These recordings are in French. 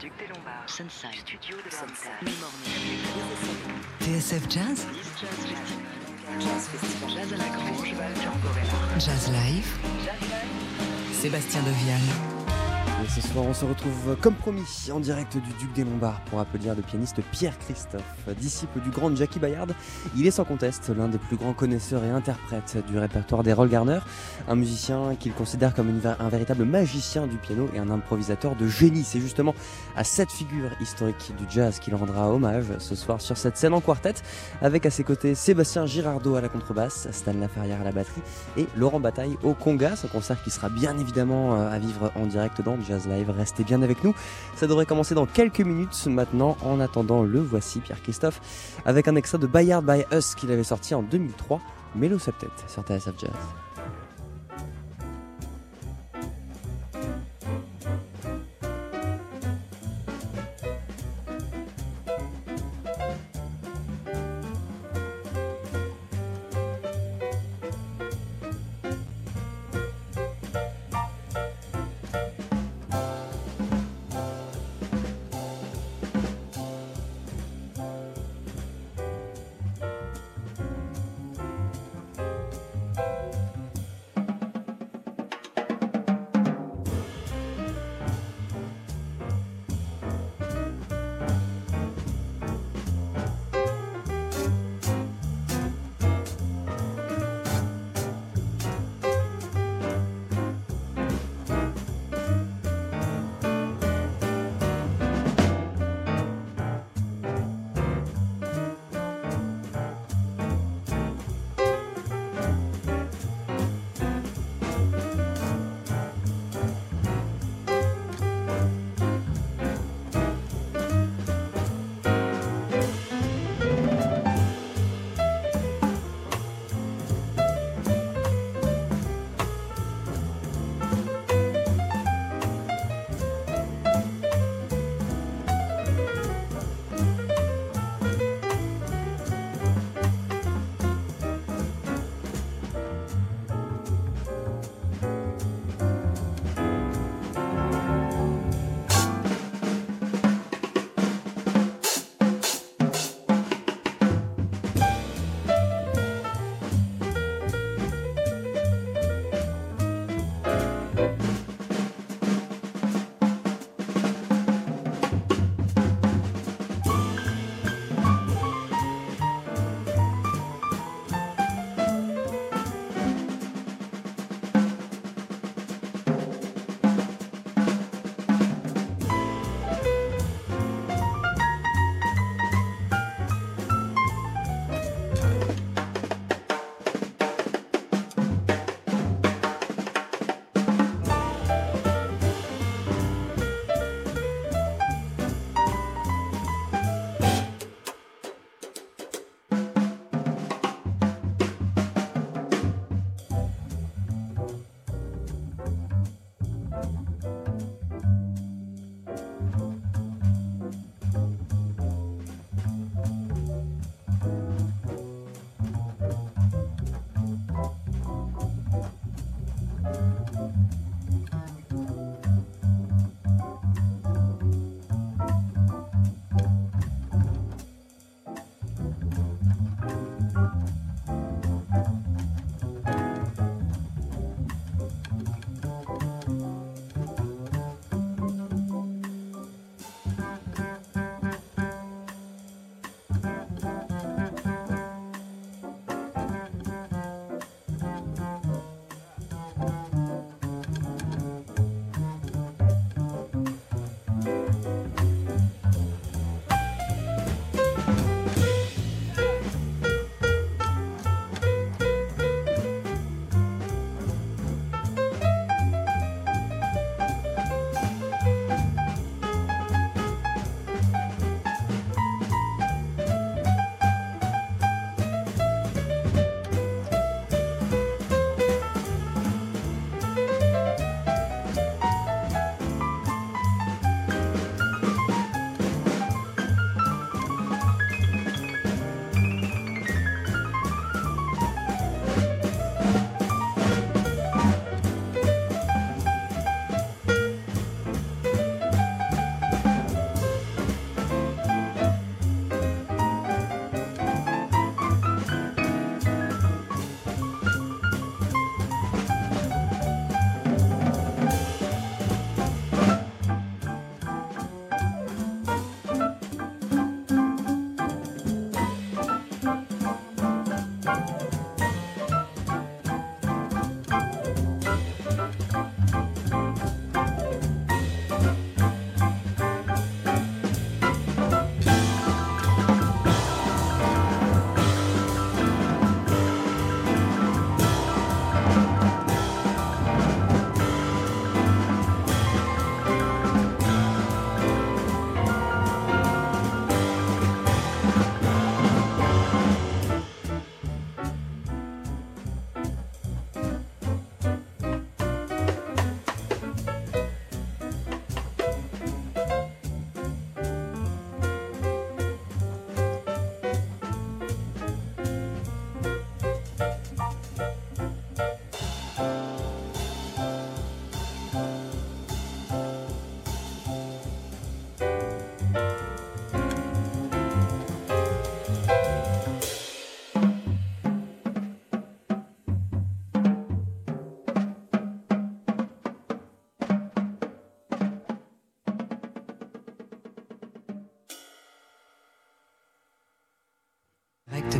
Duc des Lombards. Sunside. Studio de Sunside. TSF Jazz Jazz Festival. Jazz à la Grange. Jazz Live Sébastien Devial Ce soir, on se retrouve comme promis en direct du Duc des Lombards pour applaudir le pianiste Pierre Christophe, disciple du grand Jackie Bayard. Il est sans conteste l'un des plus grands connaisseurs et interprètes du répertoire des Roll Garner, un musicien qu'il considère comme un véritable magicien du piano et un improvisateur de génie. C'est justement à cette figure historique du jazz qu'il rendra hommage ce soir sur cette scène en quartet, avec à ses côtés Sébastien Girardot à la contrebasse, Stan Laferrière à la batterie et Laurent Bataille au conga. Ce concert qui sera bien évidemment euh, à vivre en direct dans Jazz Live. Restez bien avec nous. Ça devrait commencer dans quelques minutes maintenant. En attendant, le voici, Pierre Christophe, avec un extrait de Bayard by Us qu'il avait sorti en 2003, Mélo Septet sur TSF Jazz.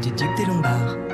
Du Duc des Lombards.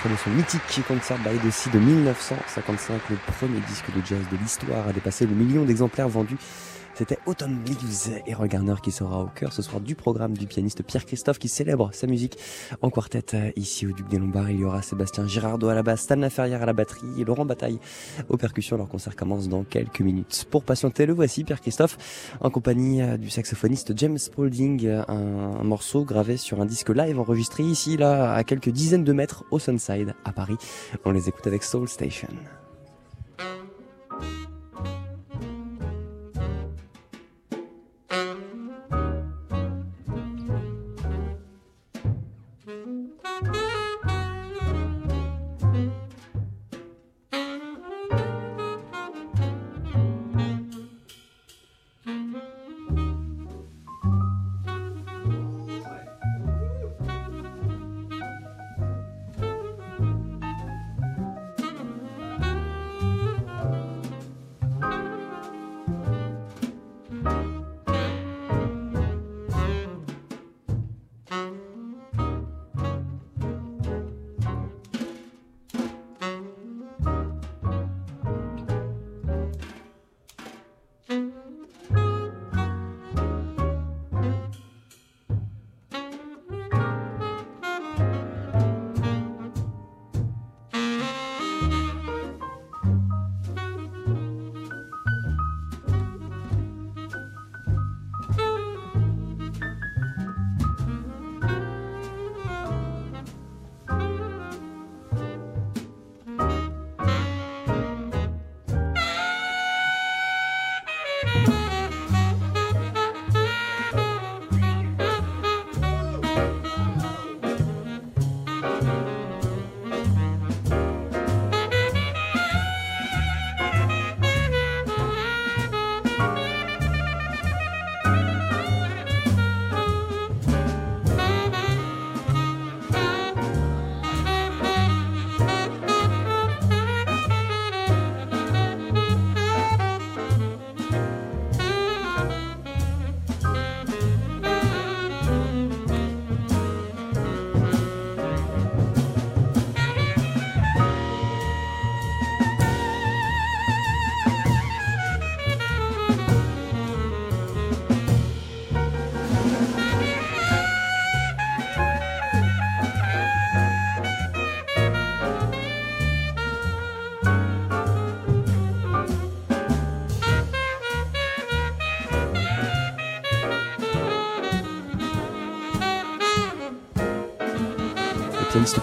Extrait de son mythique Concert by the de 1955, le premier disque de jazz de l'histoire à dépasser le million d'exemplaires vendus. C'était Autumn Leaves et Garner qui sera au cœur ce soir du programme du pianiste Pierre Christophe qui célèbre sa musique en quartet euh, ici au Duc des Lombards. Il y aura Sébastien Girardot à la basse, Stan Laferrière à la batterie et Laurent Bataille aux percussions. Leur concert commence dans quelques minutes. Pour patienter, le voici Pierre Christophe en compagnie euh, du saxophoniste James Spaulding, euh, un morceau gravé sur un disque live enregistré ici, là, à quelques dizaines de mètres au Sunside à Paris. On les écoute avec Soul Station.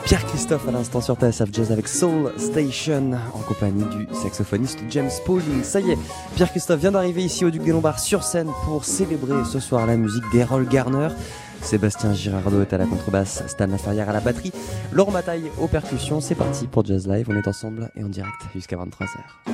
Pierre Christophe à l'instant sur TSF Jazz avec Soul Station en compagnie du saxophoniste James Paulding. Ça y est, Pierre Christophe vient d'arriver ici au Duc des Lombards sur scène pour célébrer ce soir la musique d'Errol Garner. Sébastien Girardot est à la contrebasse, Stan Laferrière à la batterie, Laurent Bataille aux percussions. C'est parti pour Jazz Live. On est ensemble et en direct jusqu'à 23h.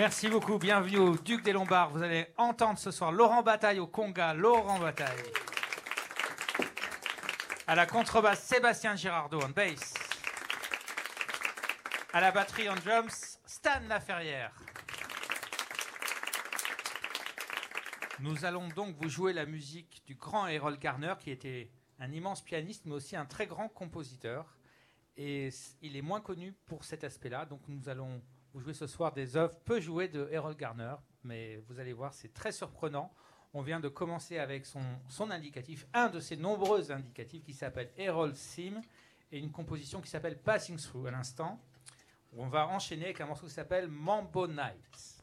Merci beaucoup, bienvenue au Duc des Lombards. Vous allez entendre ce soir Laurent Bataille au conga, Laurent Bataille. À la contrebasse, Sébastien Girardot en bass. À la batterie en drums, Stan Laferrière. Nous allons donc vous jouer la musique du grand Harold Garner, qui était un immense pianiste, mais aussi un très grand compositeur. Et il est moins connu pour cet aspect-là. Donc nous allons vous jouer ce soir des œuvres peu jouées de Harold Garner, mais vous allez voir, c'est très surprenant. On vient de commencer avec son, son indicatif, un de ses nombreux indicatifs qui s'appelle Harold Sim, et une composition qui s'appelle Passing Through à l'instant. On va enchaîner avec un morceau qui s'appelle Mambo Nights.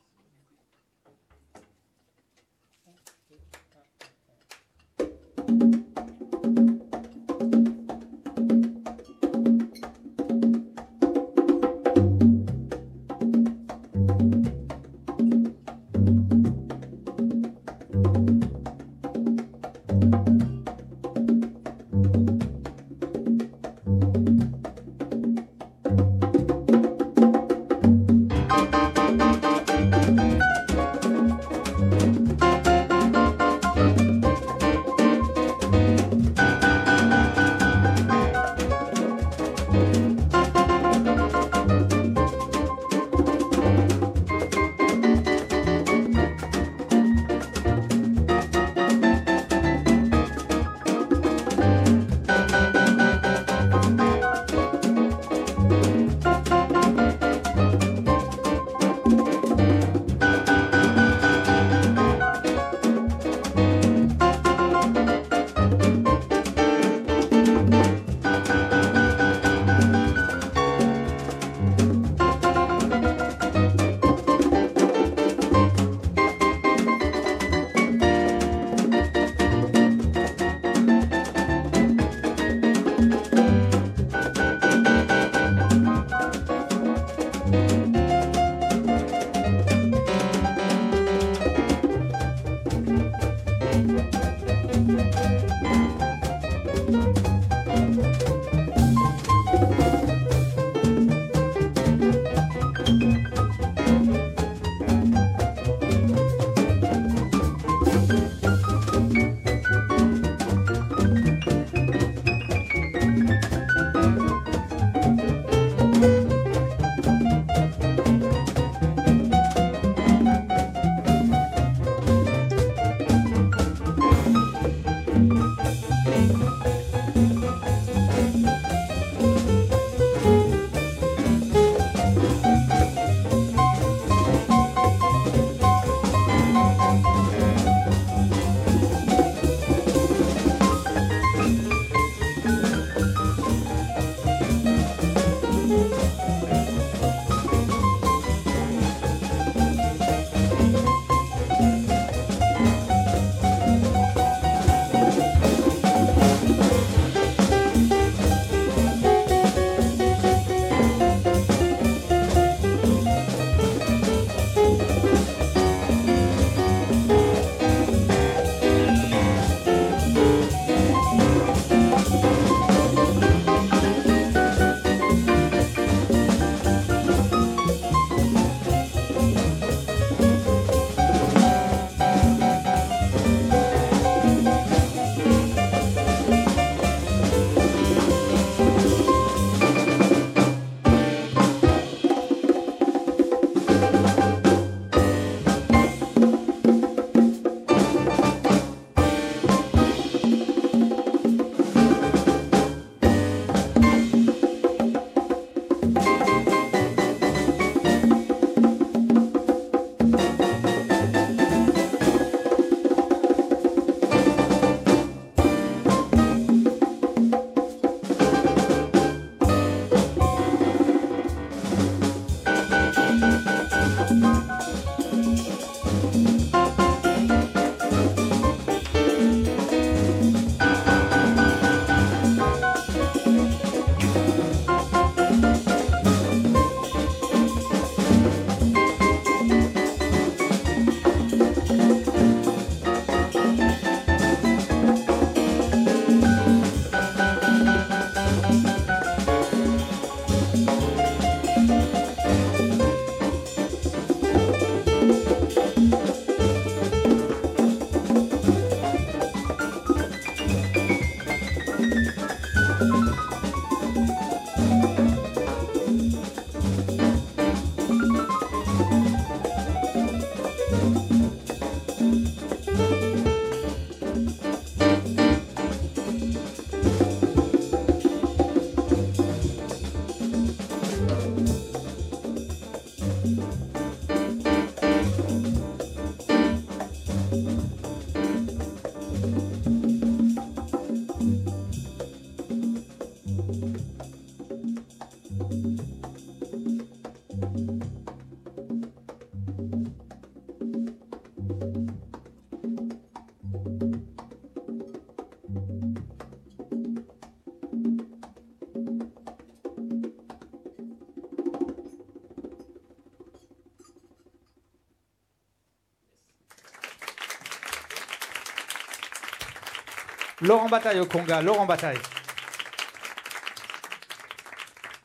Laurent Bataille au Conga, Laurent Bataille.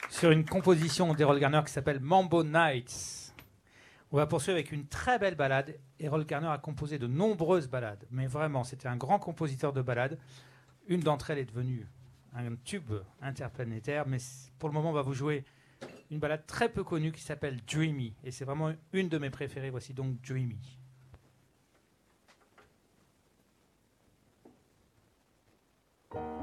Sur une composition d'Errol Garner qui s'appelle Mambo Nights. On va poursuivre avec une très belle balade. Errol Garner a composé de nombreuses balades, mais vraiment, c'était un grand compositeur de balades. Une d'entre elles est devenue un tube interplanétaire, mais pour le moment, on va vous jouer une balade très peu connue qui s'appelle Dreamy. Et c'est vraiment une de mes préférées. Voici donc Dreamy. you.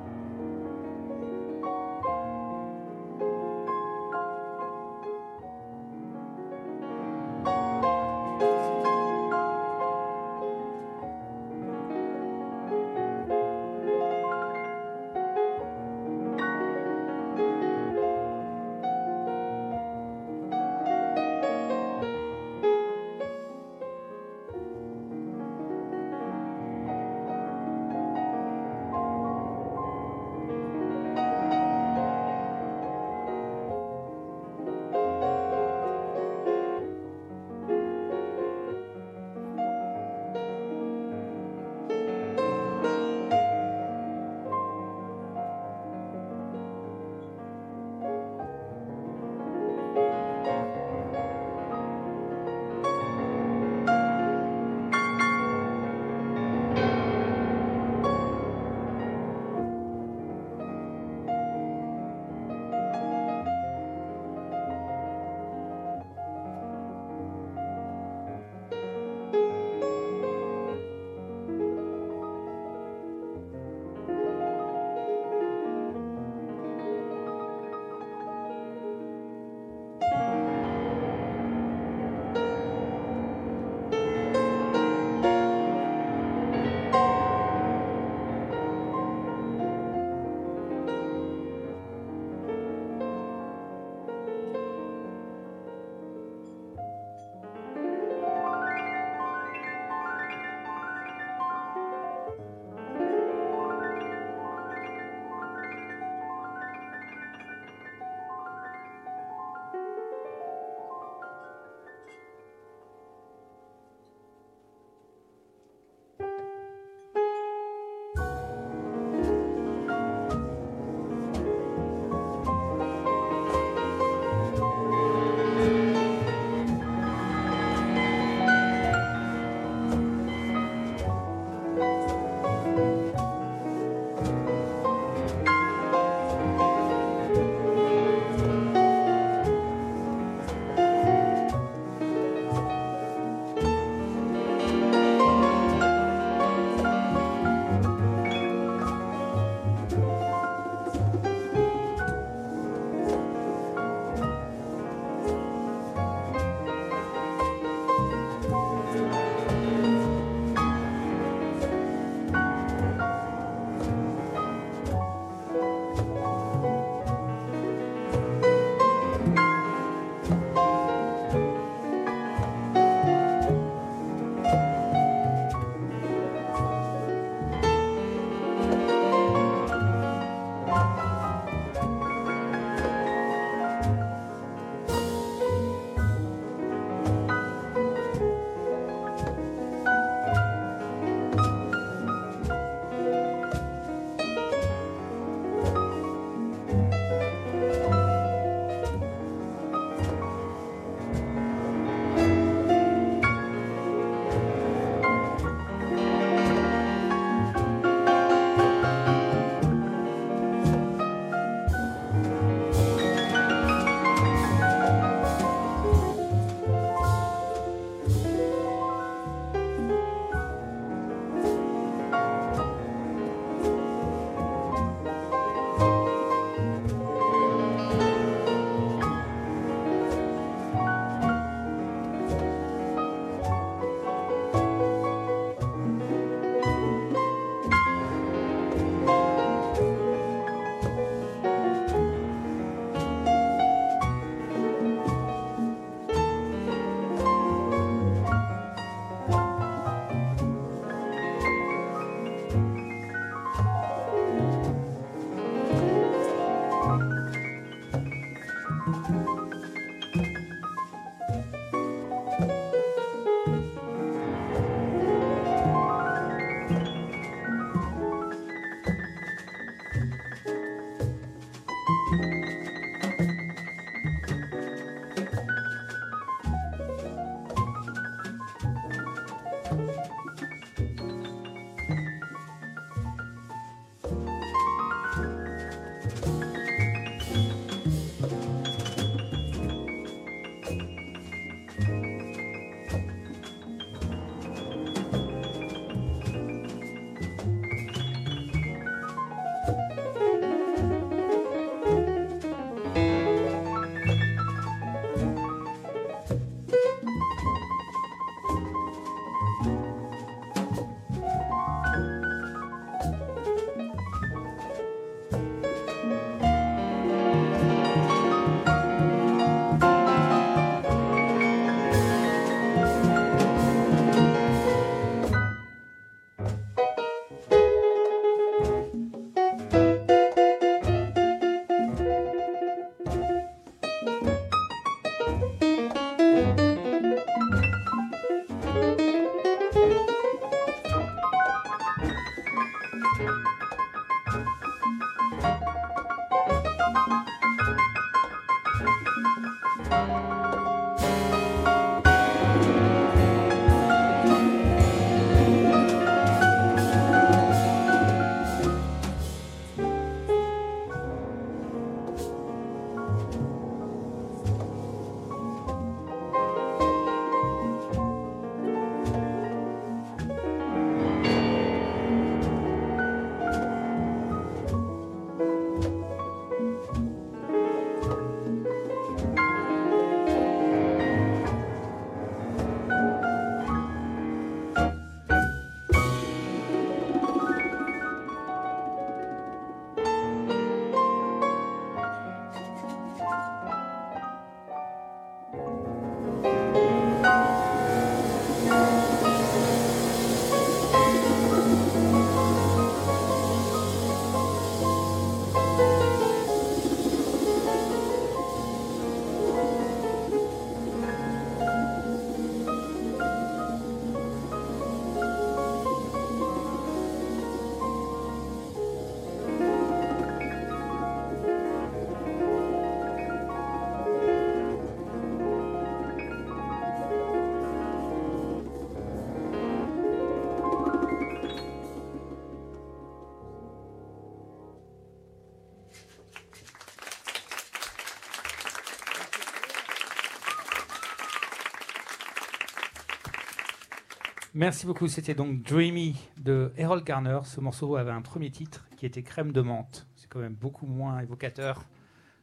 Merci beaucoup. C'était donc Dreamy de Harold Garner. Ce morceau avait un premier titre qui était Crème de menthe. C'est quand même beaucoup moins évocateur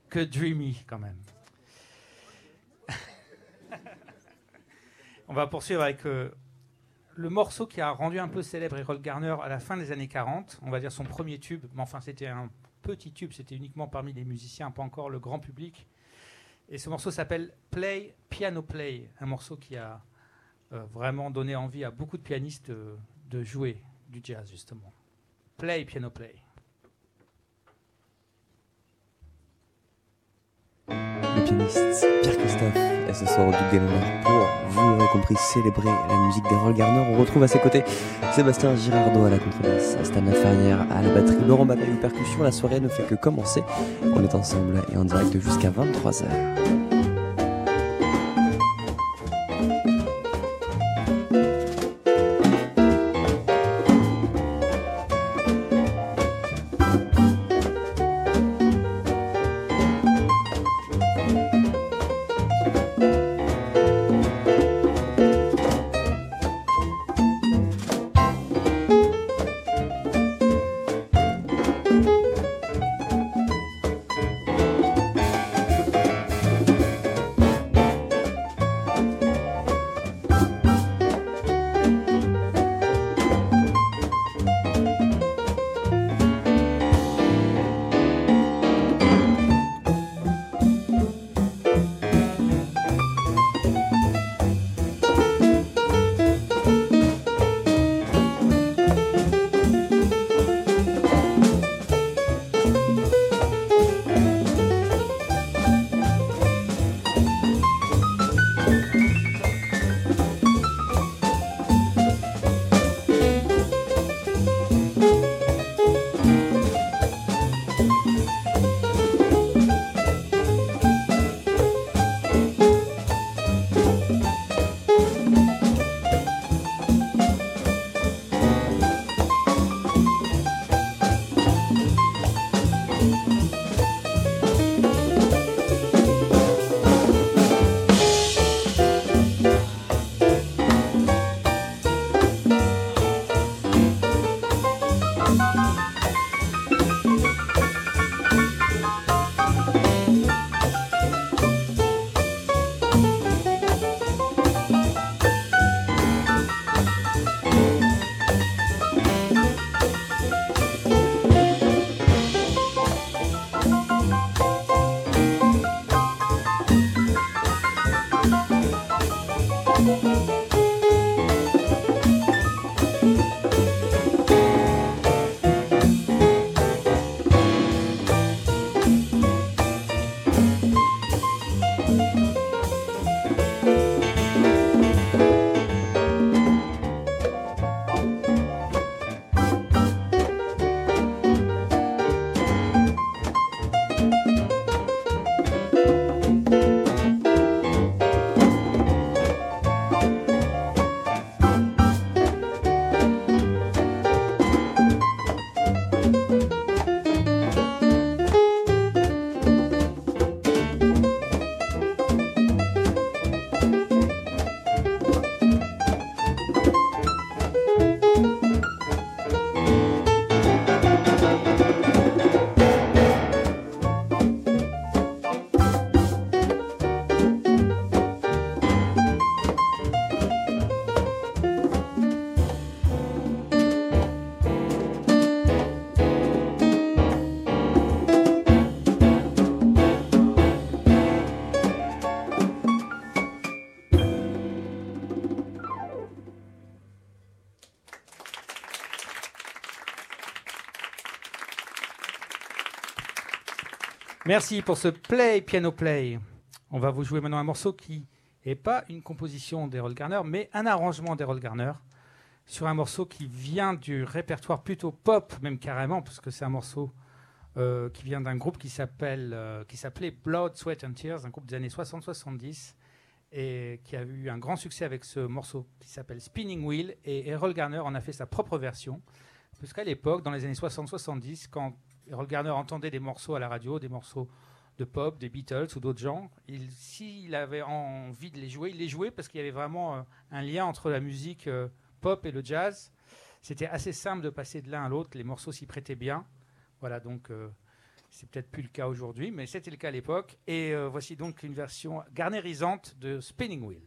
que Dreamy, quand même. On va poursuivre avec euh, le morceau qui a rendu un peu célèbre Harold Garner à la fin des années 40. On va dire son premier tube, mais enfin c'était un petit tube, c'était uniquement parmi les musiciens, pas encore le grand public. Et ce morceau s'appelle Play, Piano Play, un morceau qui a vraiment donné envie à beaucoup de pianistes euh, de jouer du jazz, justement. Play, piano play. Le pianiste Pierre Christophe est ce soir au Duc des Lombards pour, vous l'aurez compris, célébrer la musique d'Errol Garner. On retrouve à ses côtés Sébastien Girardot à la contrebasse, Stan Ferrière à la batterie, Laurent Bataille aux percussions. La soirée ne fait que commencer. On est ensemble et en direct jusqu'à 23h. Merci pour ce play, piano play. On va vous jouer maintenant un morceau qui n'est pas une composition d'Errol Garner, mais un arrangement d'Errol Garner sur un morceau qui vient du répertoire plutôt pop, même carrément, parce que c'est un morceau euh, qui vient d'un groupe qui s'appelle, euh, qui s'appelait Blood, Sweat and Tears, un groupe des années 60-70, et qui a eu un grand succès avec ce morceau qui s'appelle Spinning Wheel. Et Errol Garner en a fait sa propre version, parce qu'à l'époque, dans les années 60-70, quand Errol Garner entendait des morceaux à la radio, des morceaux de pop, des Beatles ou d'autres gens, s'il avait envie de les jouer, il les jouait parce qu'il y avait vraiment euh, un lien entre la musique pop et le jazz. C'était assez simple de passer de l'un à l'autre, les morceaux s'y prêtaient bien. Voilà, donc euh, c'est peut-être plus le cas aujourd'hui, mais c'était le cas à l'époque. Et euh, voici donc une version garnérisante de Spinning Wheel.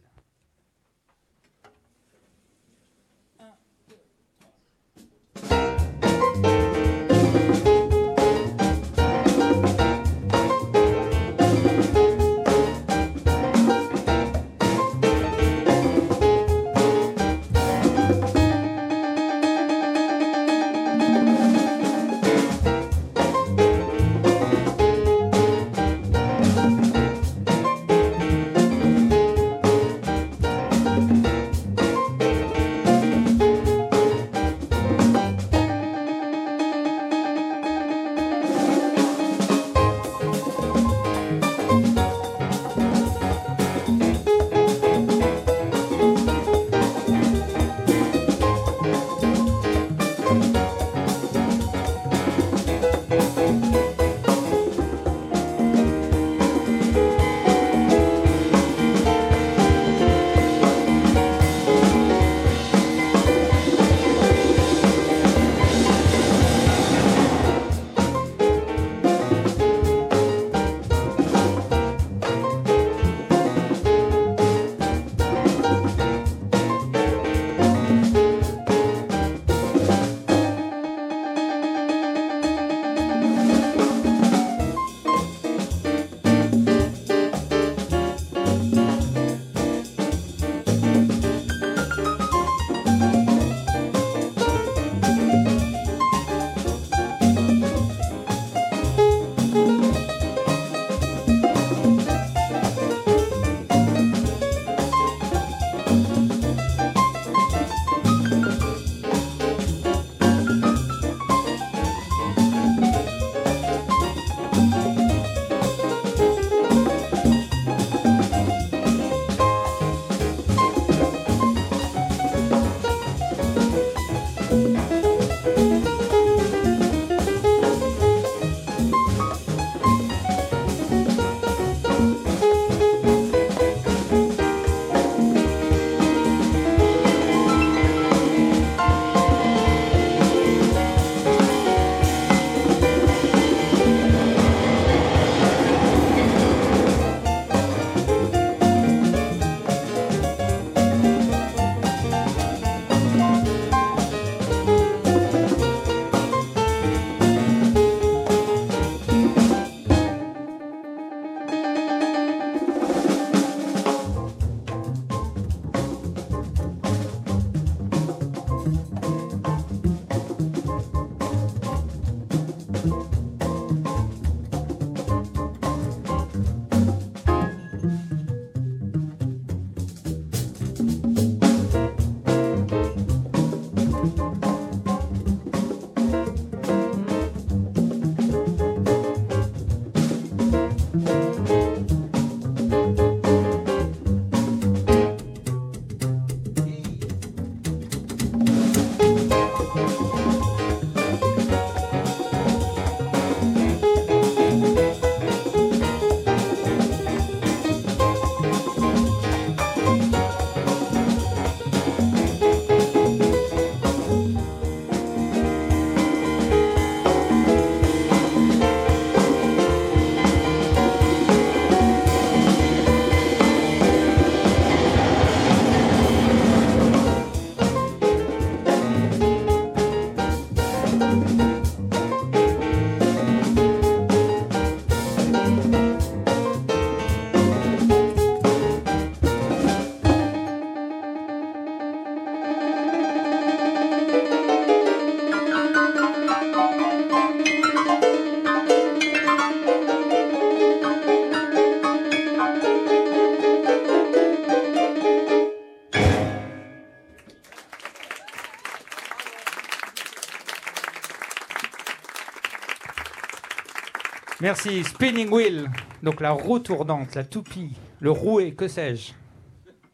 Merci. Spinning wheel, donc la roue tournante, la toupie, le rouet, que sais-je.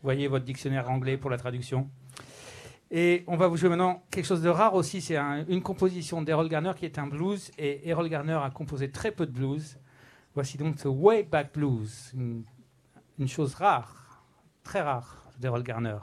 Voyez votre dictionnaire anglais pour la traduction. Et on va vous jouer maintenant quelque chose de rare aussi. C'est un- une composition d'Errol Garner qui est un blues. Et Errol Garner a composé très peu de blues. Voici donc ce Way Back Blues, une, une chose rare, très rare d'Errol Garner.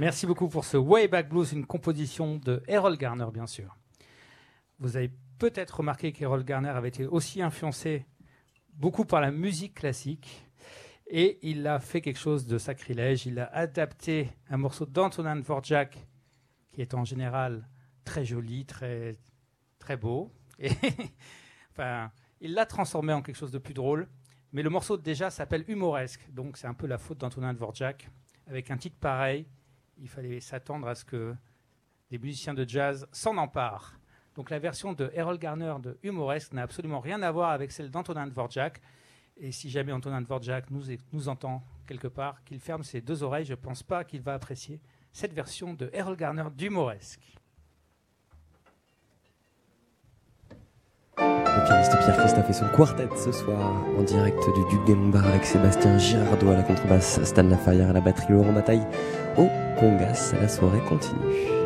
Merci beaucoup pour ce Way Back Blues, une composition de Errol Garner, bien sûr. Vous avez peut-être remarqué qu'Errol Garner avait été aussi influencé beaucoup par la musique classique. Et il a fait quelque chose de sacrilège. Il a adapté un morceau d'Antonin Dvorak, qui est en général très joli, très, très beau. Et enfin, il l'a transformé en quelque chose de plus drôle. Mais le morceau déjà s'appelle Humoresque. Donc c'est un peu la faute d'Antonin Dvorak. Avec un titre pareil, il fallait s'attendre à ce que des musiciens de jazz s'en emparent. Donc la version de Errol Garner de Humoresque n'a absolument rien à voir avec celle d'Antonin Dvorak. Et si jamais Antonin Dvorak nous, entend quelque part, qu'il ferme ses deux oreilles, je ne pense pas qu'il va apprécier cette version de Errol Garner d'Humoresque. Le pianiste Pierre Christophe et son quartet ce soir en direct du Duc des Lombards avec Sébastien Girardot à la contrebasse, Stan Lafarrière à la batterie, Laurent Bataille au congas. La soirée continue.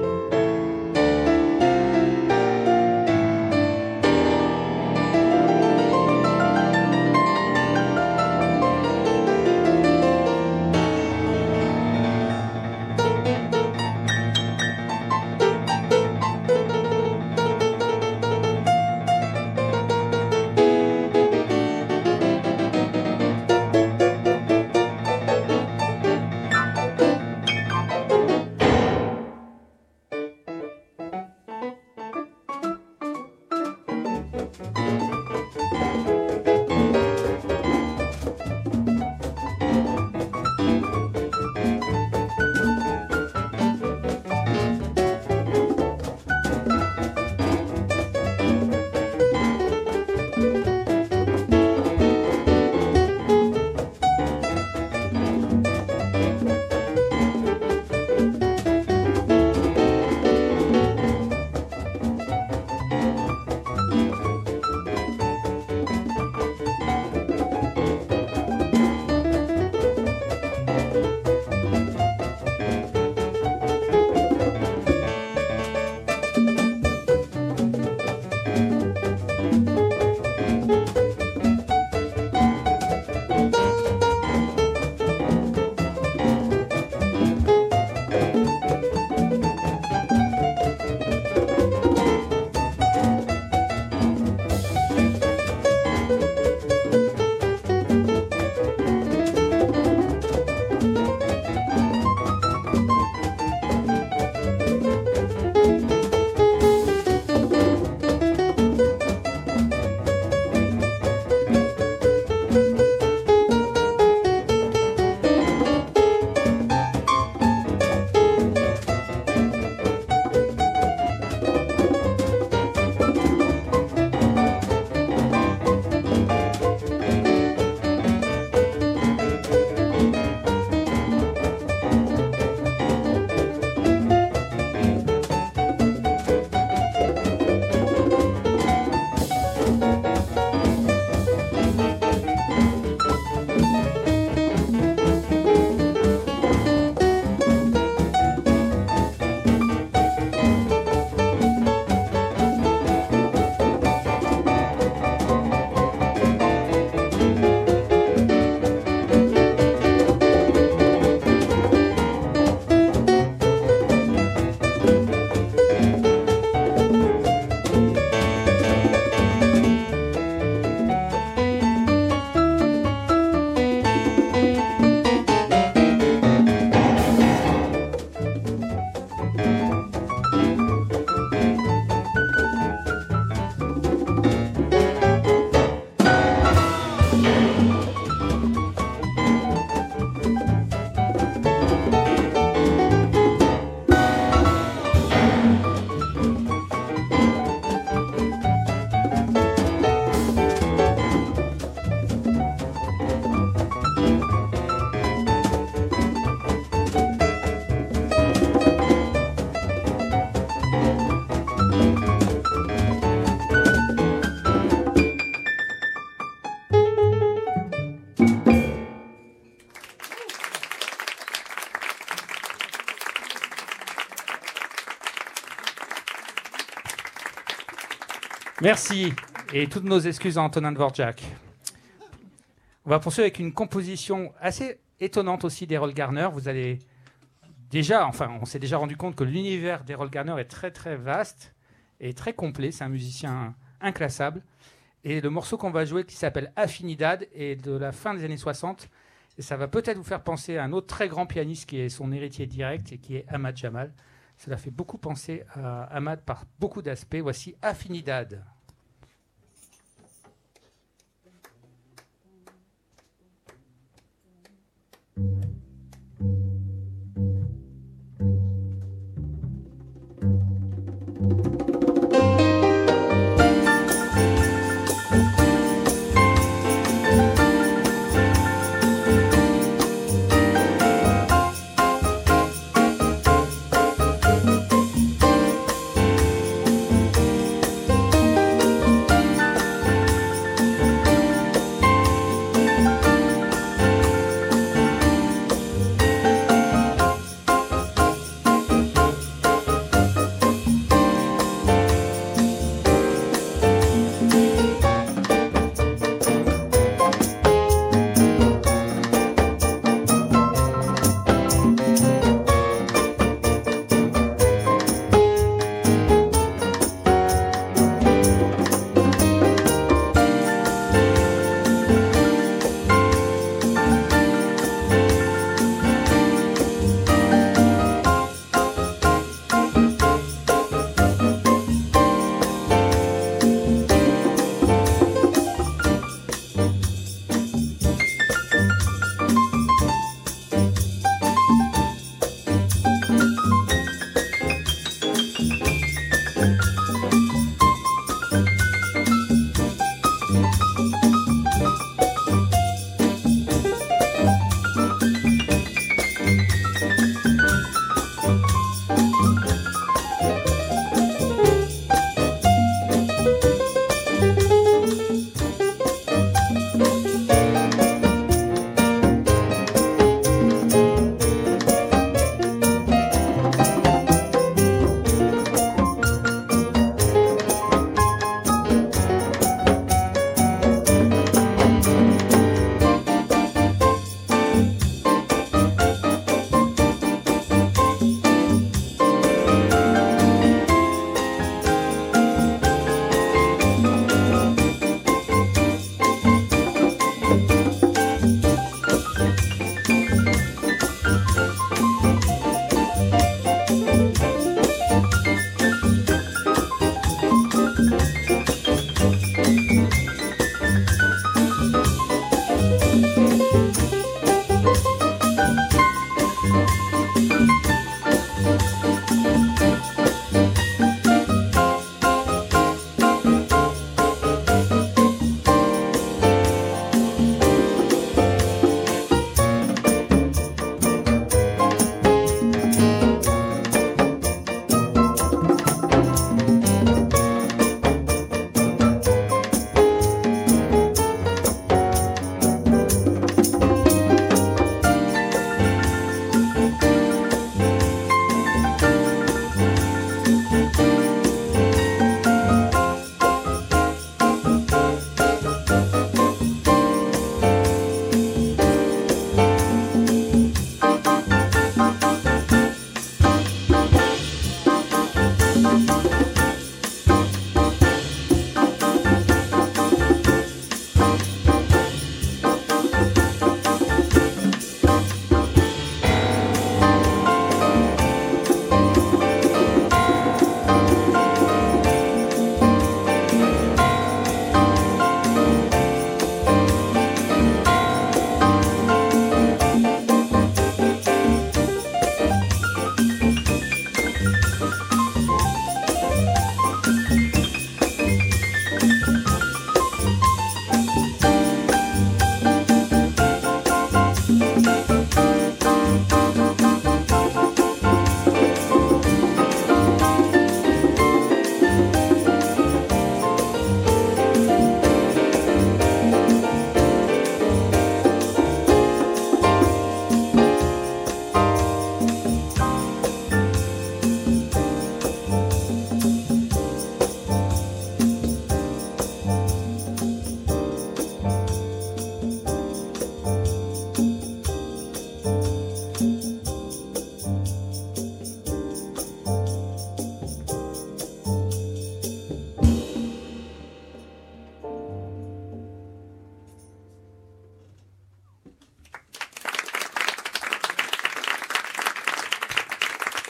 Merci et toutes nos excuses à Antonin Dvorak. On va poursuivre avec une composition assez étonnante aussi d'Errol Garner. Vous allez déjà, enfin, on s'est déjà rendu compte que l'univers d'Errol Garner est très très vaste et très complet. C'est un musicien inclassable. Et le morceau qu'on va jouer, qui s'appelle Affinidad, est de la fin des années 60. Et ça va peut-être vous faire penser à un autre très grand pianiste qui est son héritier direct et qui est Ahmad Jamal. Cela fait beaucoup penser à Ahmad par beaucoup d'aspects. Voici Affinidad.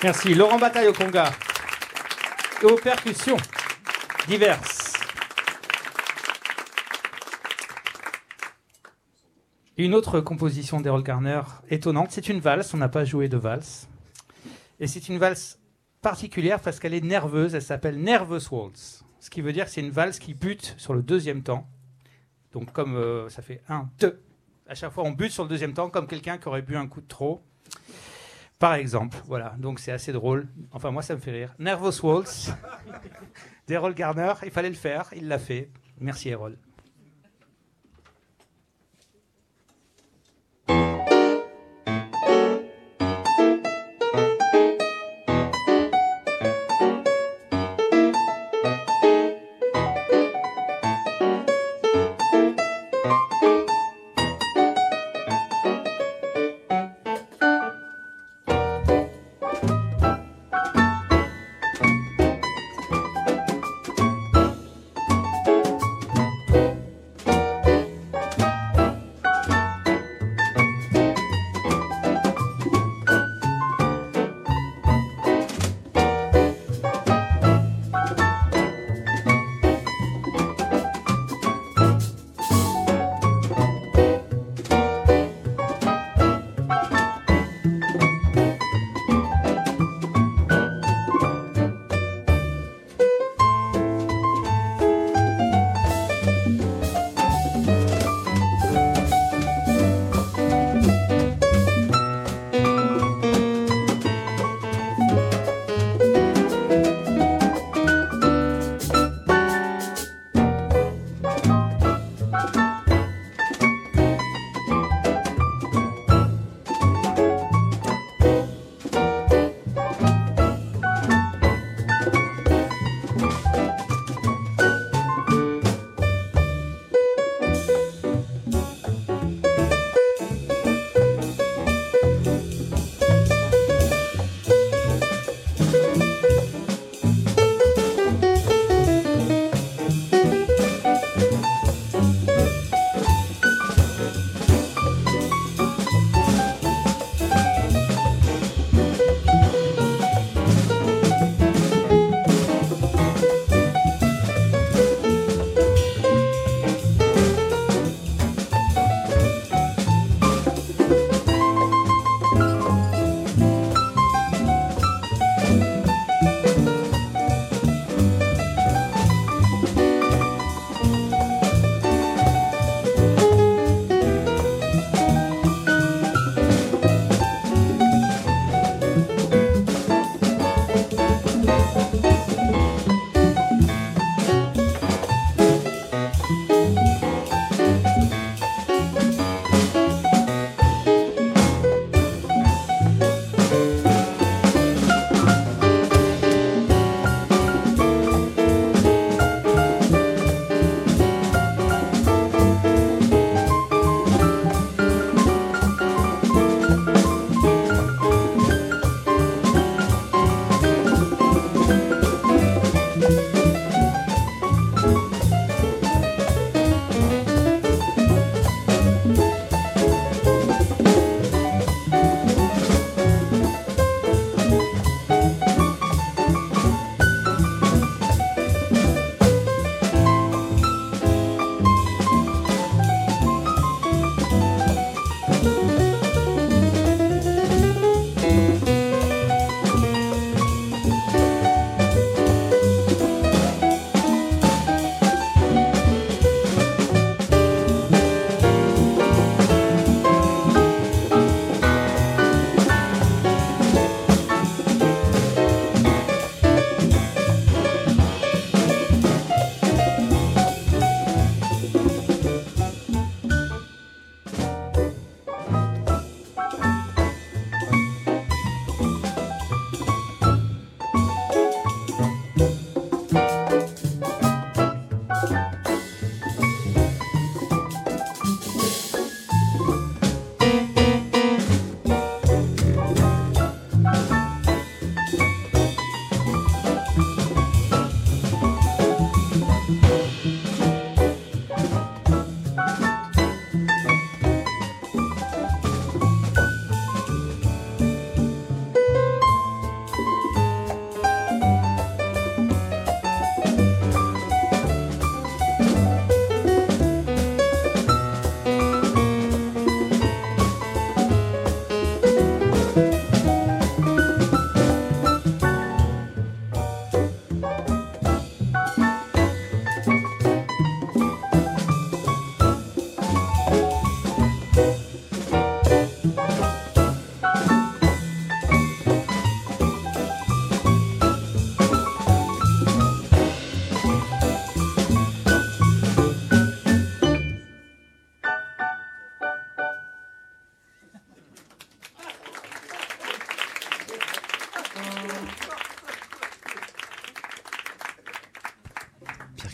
Merci. Laurent Bataille au conga et aux percussions diverses. Une autre composition d'Errol Garner étonnante, c'est une valse, on n'a pas joué de valse. Et c'est une valse particulière parce qu'elle est nerveuse, elle s'appelle Nervous Waltz. Ce qui veut dire que c'est une valse qui bute sur le deuxième temps. Donc comme euh, ça fait un, deux, à chaque fois on bute sur le deuxième temps comme quelqu'un qui aurait bu un coup de trop. Par exemple, voilà, donc c'est assez drôle. Enfin moi ça me fait rire. Nervous Waltz d'Errol Garner, il fallait le faire, il l'a fait. Merci Errol.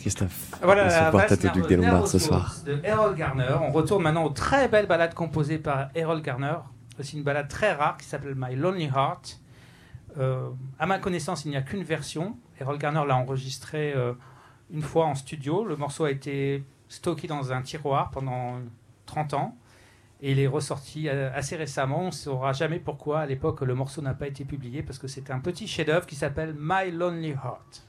Christophe. Voilà, la vaste au ce soir. De Errol Garner. On retourne maintenant aux très belles ballades composées par Errol Garner. C'est une ballade très rare qui s'appelle My Lonely Heart. Euh, à ma connaissance, il n'y a qu'une version. Errol Garner l'a enregistrée euh, une fois en studio. Le morceau a été stocké dans un tiroir pendant 30 ans. Et il est ressorti euh, assez récemment. On ne saura jamais pourquoi à l'époque le morceau n'a pas été publié parce que c'est un petit chef-d'œuvre qui s'appelle My Lonely Heart.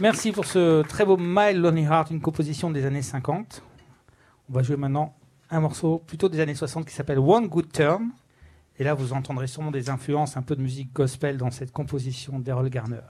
Merci pour ce très beau My Lonely Heart, une composition des années 50. On va jouer maintenant un morceau plutôt des années 60 qui s'appelle One Good Turn. Et là, vous entendrez sûrement des influences, un peu de musique gospel dans cette composition d'Errol Garner.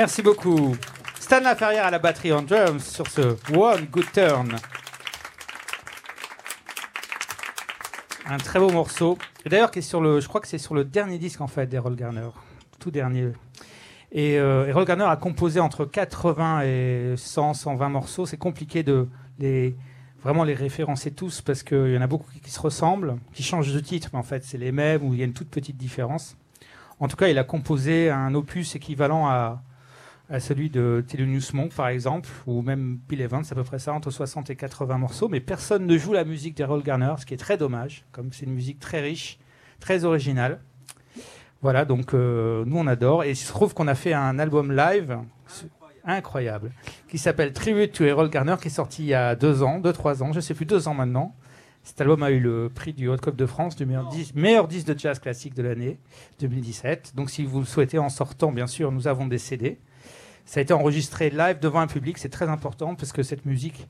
Merci beaucoup. Stan Laferrière à la batterie en drums sur ce One Good Turn. Un très beau morceau. D'ailleurs, je crois que c'est sur le dernier disque en fait d'Errol Garner, tout dernier. Et euh, Errol Garner a composé entre 80 et 100, 120 morceaux. C'est compliqué de les vraiment les référencer tous parce qu'il y en a beaucoup qui se ressemblent, qui changent de titre, mais en fait c'est les mêmes ou il y a une toute petite différence. En tout cas, il a composé un opus équivalent à, à celui de Thelonious Monk, par exemple, ou même Bill Evans, c'est à peu près ça, entre 60 et 80 morceaux, mais personne ne joue la musique d'Errol Garner, ce qui est très dommage, comme c'est une musique très riche, très originale. Voilà, donc euh, nous on adore, et il se trouve qu'on a fait un album live incroyable, qui s'appelle Tribute to Errol Garner, qui est sorti il y a deux ans, deux, trois ans, je sais plus, deux ans maintenant. Cet album a eu le prix du Hot Club de France du meilleur, disque, meilleur disque de jazz classique de l'année 2017. Donc si vous le souhaitez en sortant, bien sûr, nous avons des CD. Ça a été enregistré live devant un public, c'est très important parce que cette musique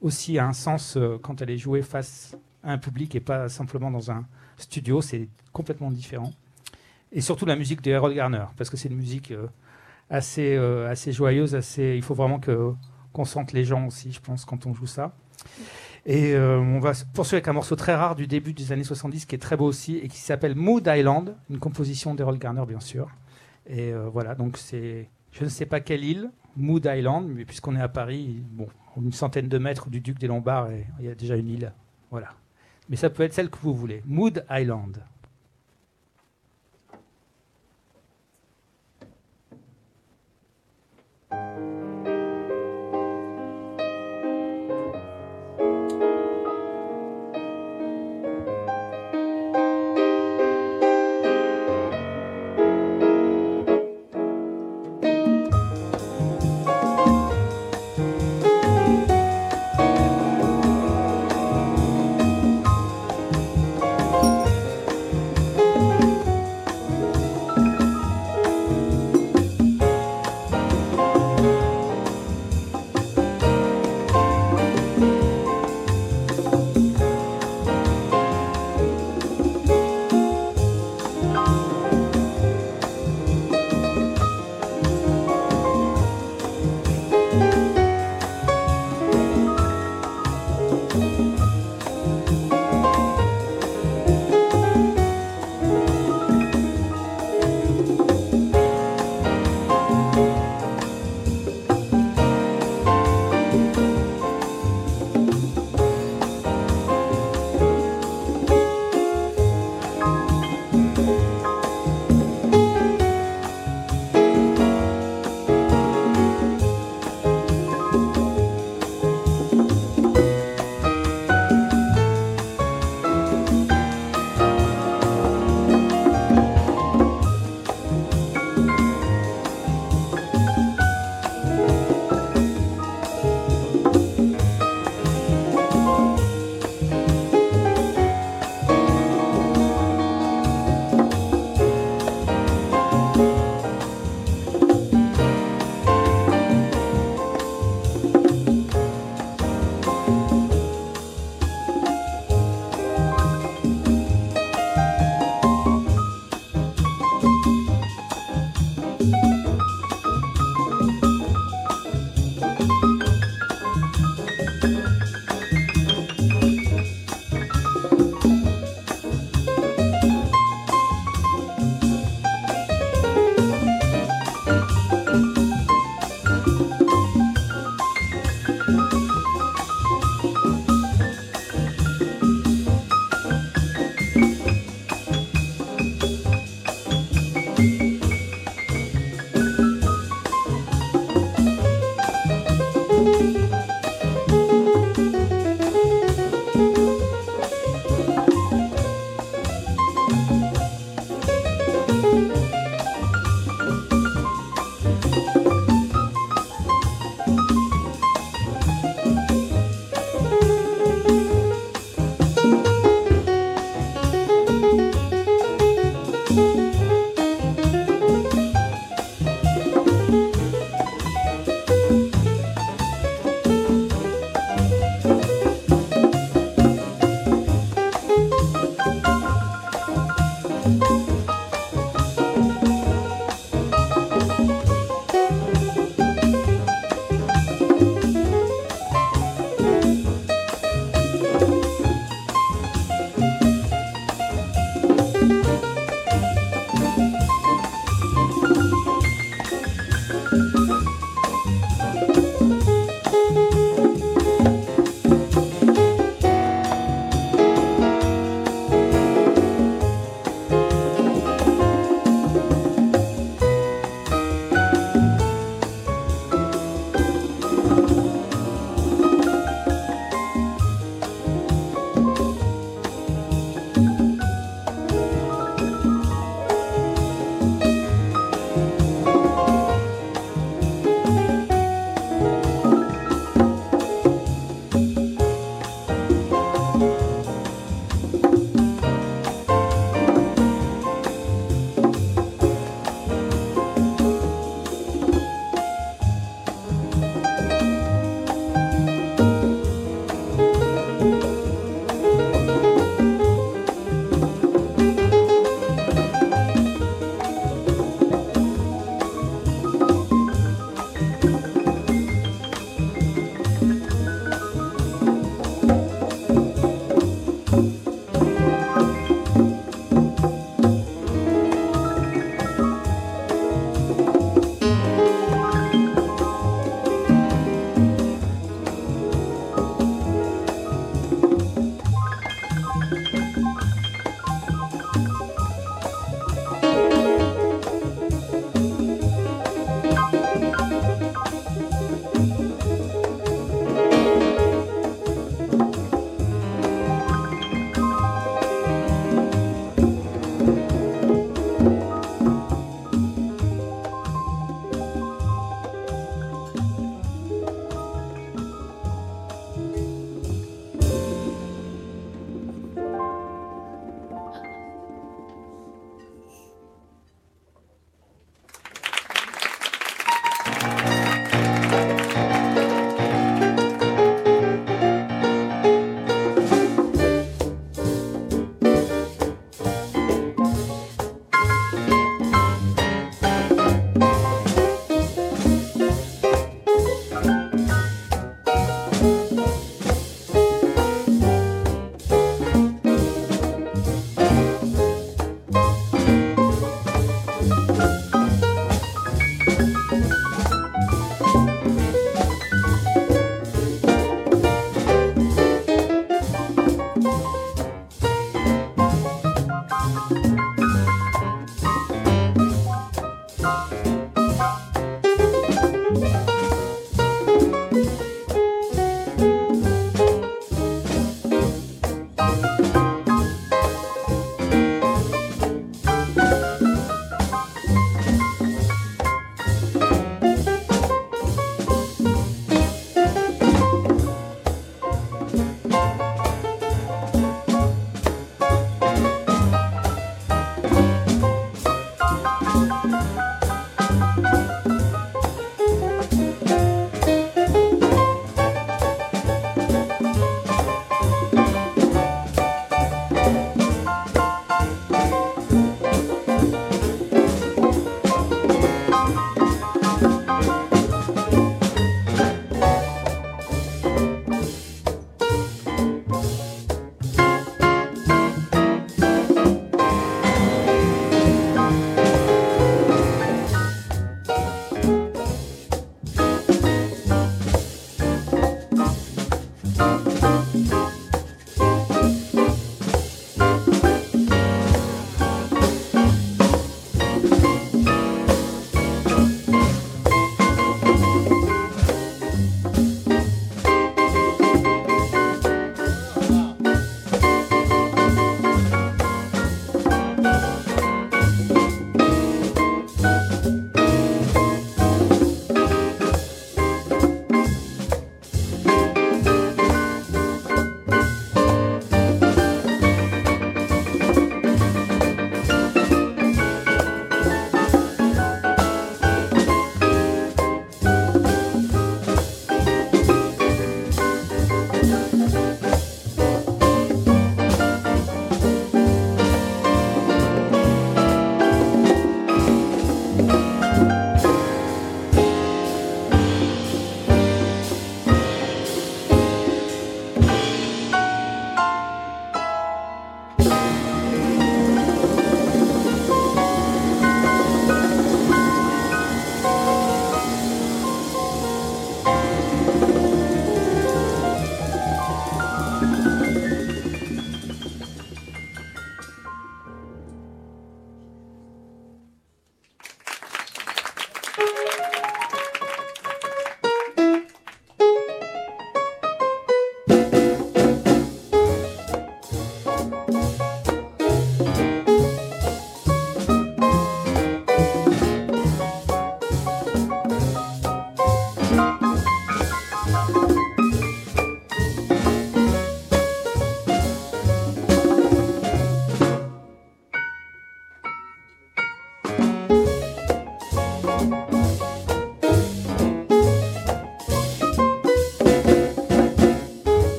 aussi a un sens euh, quand elle est jouée face à un public et pas simplement dans un studio, c'est complètement différent. Et surtout la musique de Harold Garner, parce que c'est une musique euh, assez, euh, assez joyeuse, assez, il faut vraiment que, qu'on sente les gens aussi, je pense, quand on joue ça. Et on va poursuivre avec un morceau très rare du début des années 70 qui est très beau aussi et qui s'appelle Mood Island, une composition d'Errol Garner bien sûr. Et voilà, donc c'est, je ne sais pas quelle île, Mood Island, mais puisqu'on est à Paris, bon, une centaine de mètres du Duc des Lombards, et il y a déjà une île, voilà. Mais ça peut être celle que vous voulez, Mood Island.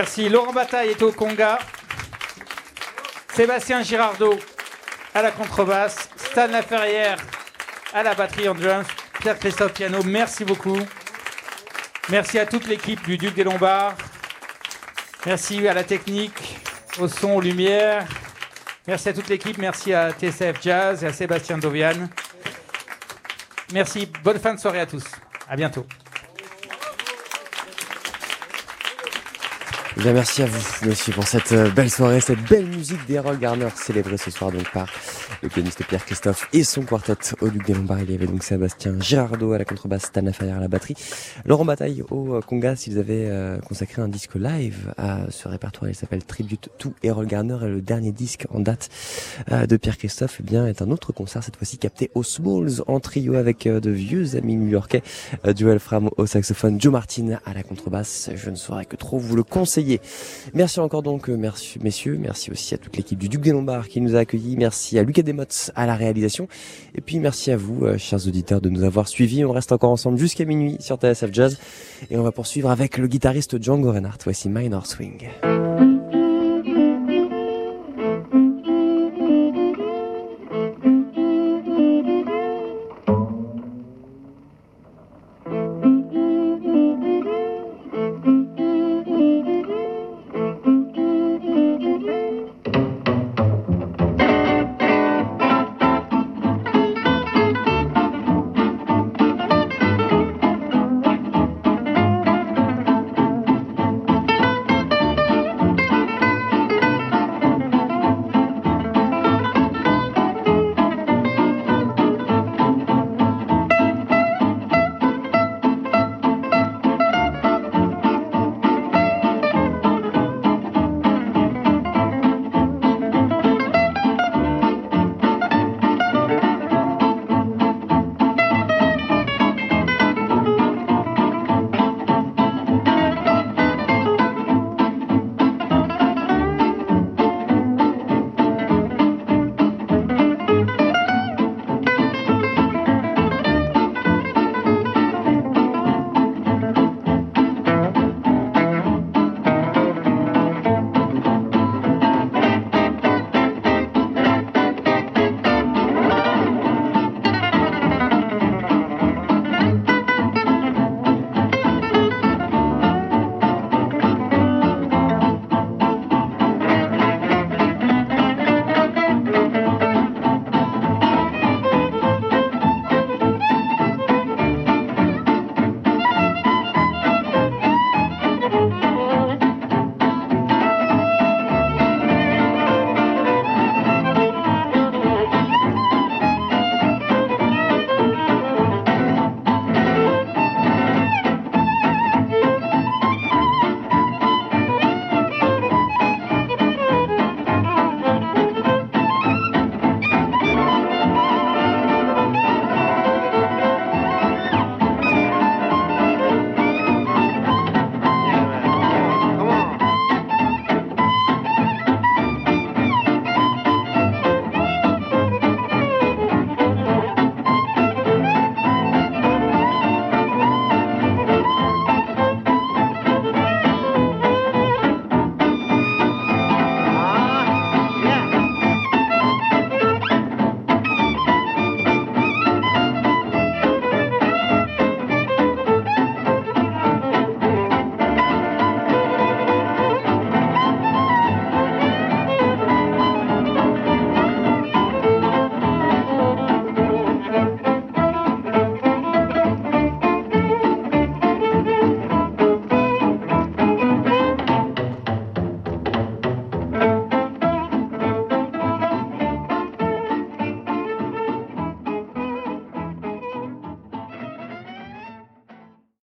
Merci. Laurent Bataille est au Conga. Sébastien Girardot à la contrebasse, Stan Laferrière à la batterie en drums, Pierre-Christophe Piano, merci beaucoup. Merci à toute l'équipe du Duc des Lombards. Merci à la technique, au son, aux lumières. Merci à toute l'équipe, merci à TCF Jazz et à Sébastien Dovian. Merci, bonne fin de soirée à tous. À bientôt. Eh bien, merci à vous, monsieur, pour cette euh, belle soirée, cette belle musique d'Errol Garner, célébrée ce soir donc par le pianiste Pierre Christophe et son quartet au Duc des Lombards. Il y avait donc Sébastien Girardot à la contrebasse, Stan Laferrière à la batterie, Laurent Bataille au euh, congas. Ils avaient euh, consacré un disque live à ce répertoire. Il s'appelle Tribute to Errol Garner et le dernier disque en date de Pierre Christophe, eh bien, est un autre concert, cette fois-ci capté au Smalls en trio avec de vieux amis new-yorkais, Duel Fram au saxophone, Joe Martin à la contrebasse. Je ne saurais que trop vous le conseiller. Merci encore donc, euh, messieurs. Merci aussi à toute l'équipe du Duc des Lombards qui nous a accueillis. Merci à Lucas Desmottes à la réalisation. Et puis merci à vous, euh, chers auditeurs, de nous avoir suivis. On reste encore ensemble jusqu'à minuit sur TSF Jazz. Et on va poursuivre avec le guitariste Django Reinhardt. Voici Minor Swing.